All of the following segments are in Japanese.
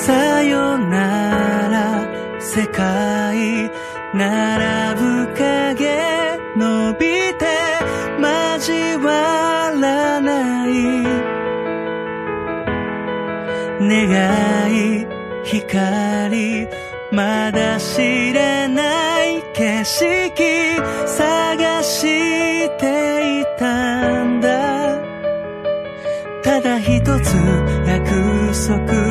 さよなら。世界並ぶ影伸びて交わらない願い光まだ知らない景色探していたんだ。ただ一つ約束。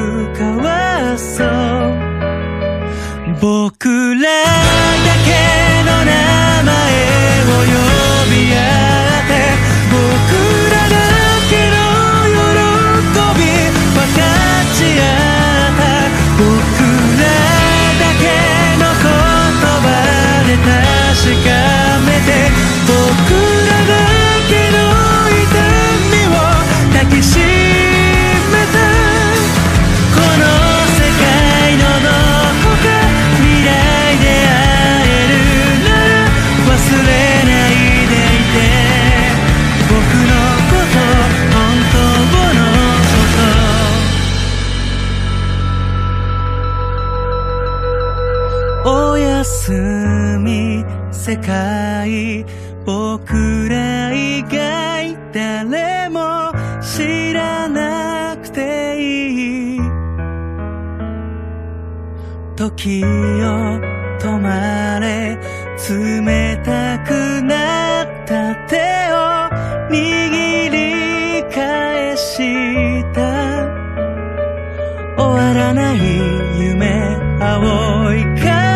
僕ら霞世界僕ら以外誰も知らなくていい。時を止まれ冷たくなった手を握り返した。終わらない夢青い風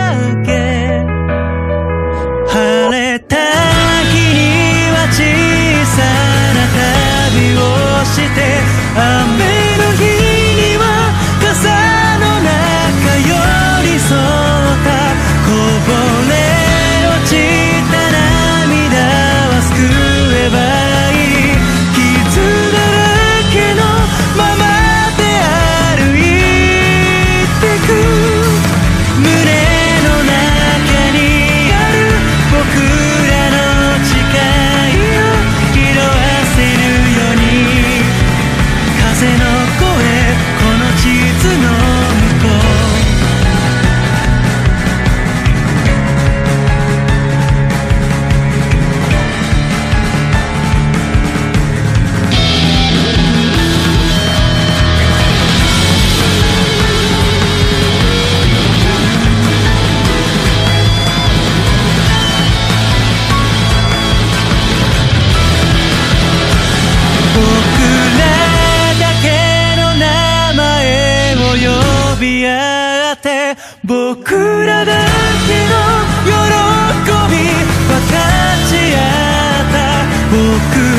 び合って僕らだけの喜び分かち合った僕